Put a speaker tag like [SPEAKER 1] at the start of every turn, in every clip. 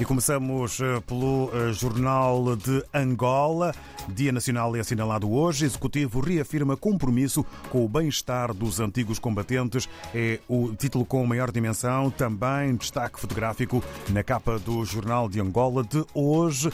[SPEAKER 1] E começamos eh, pelo eh, Jornal de Angola. Dia Nacional é assinalado hoje. Executivo reafirma compromisso com o bem-estar dos antigos combatentes. É o título com maior dimensão. Também destaque fotográfico na capa do Jornal de Angola de hoje,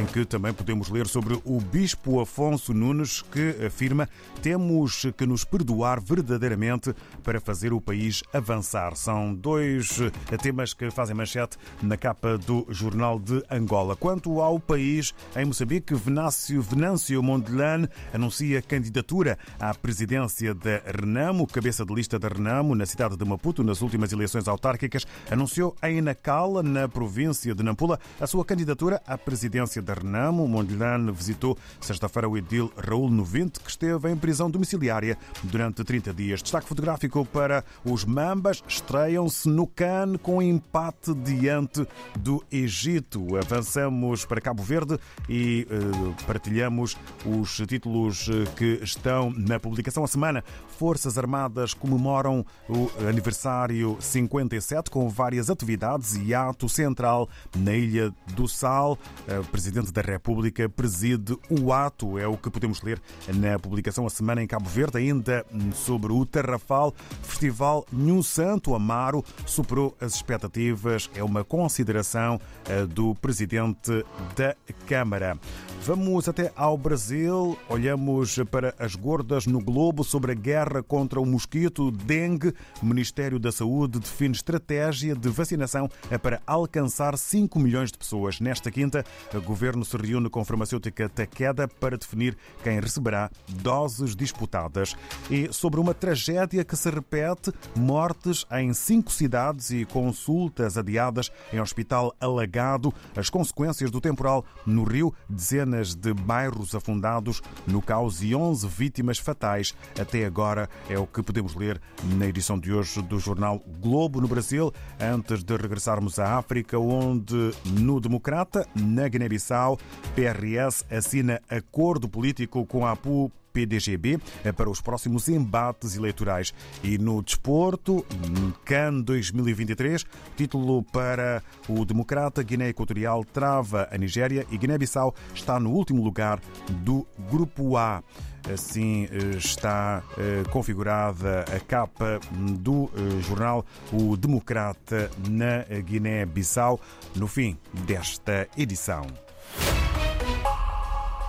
[SPEAKER 1] em que também podemos ler sobre o Bispo Afonso Nunes, que afirma temos que nos perdoar verdadeiramente para fazer o país avançar. São dois eh, temas que fazem manchete na capa do Jornal de Angola. Quanto ao país, em Moçambique, Venâncio, Venâncio Mondelane anuncia candidatura à presidência da Renamo, cabeça de lista da Renamo, na cidade de Maputo, nas últimas eleições autárquicas, anunciou em Nacala, na província de Nampula, a sua candidatura à presidência da Renamo. Mondelane visitou sexta-feira o edil Raul Novinte, que esteve em prisão domiciliária durante 30 dias. Destaque fotográfico para os Mambas, estreiam-se no CAN com empate diante do Egito. Avançamos para Cabo Verde e uh, partilhamos os títulos eh, que estão na publicação. A semana, Forças Armadas comemoram o aniversário 57 com várias atividades e ato central na Ilha do Sal. O Presidente da República preside o ato, é o que podemos ler na publicação A Semana em Cabo Verde, ainda sobre o Tarrafal. Festival Nho Santo Amaro superou as expectativas, é uma consideração eh, do Presidente da Câmara. Vamos até ao Brasil, olhamos para as gordas no globo sobre a guerra contra o mosquito dengue. O Ministério da Saúde define estratégia de vacinação para alcançar 5 milhões de pessoas. Nesta quinta, o governo se reúne com a farmacêutica Takeda para definir quem receberá doses disputadas. E sobre uma tragédia que se repete, mortes em cinco cidades e consultas adiadas em hospital alagado, as consequências do temporal no Rio, dezenas de bairros afundados no caos e 11 vítimas fatais. Até agora é o que podemos ler na edição de hoje do jornal Globo no Brasil. Antes de regressarmos à África, onde no Democrata, na Guiné-Bissau, PRS assina acordo político com a APU PDGB para os próximos embates eleitorais. E no desporto, CAN 2023, título para o Democrata, Guiné Equatorial trava a Nigéria e Guiné-Bissau está no último lugar do Grupo A. Assim está configurada a capa do jornal O Democrata na Guiné-Bissau no fim desta edição.